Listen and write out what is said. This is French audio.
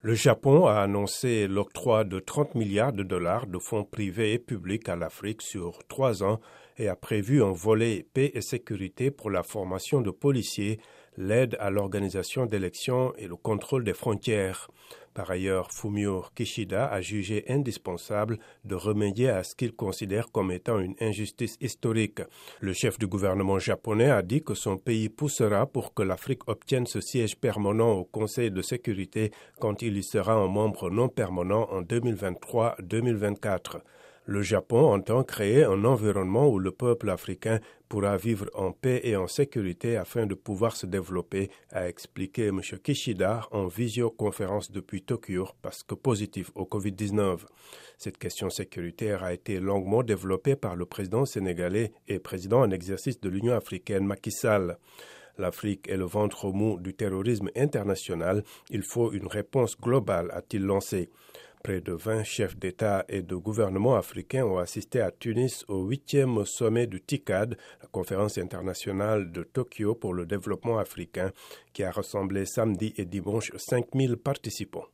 Le Japon a annoncé l'octroi de 30 milliards de dollars de fonds privés et publics à l'Afrique sur trois ans et a prévu un volet paix et sécurité pour la formation de policiers, l'aide à l'organisation d'élections et le contrôle des frontières. Par ailleurs, Fumio Kishida a jugé indispensable de remédier à ce qu'il considère comme étant une injustice historique. Le chef du gouvernement japonais a dit que son pays poussera pour que l'Afrique obtienne ce siège permanent au Conseil de sécurité quand il y sera un membre non permanent en 2023-2024. Le Japon entend créer un environnement où le peuple africain pourra vivre en paix et en sécurité afin de pouvoir se développer, a expliqué M. Kishida en visioconférence depuis Tokyo parce que positif au Covid-19. Cette question sécuritaire a été longuement développée par le président sénégalais et président en exercice de l'Union africaine Macky Sall. L'Afrique est le ventre mou du terrorisme international. Il faut une réponse globale, a-t-il lancé. Près de 20 chefs d'État et de gouvernement africains ont assisté à Tunis au huitième sommet du TICAD, la conférence internationale de Tokyo pour le développement africain, qui a rassemblé samedi et dimanche 5000 participants.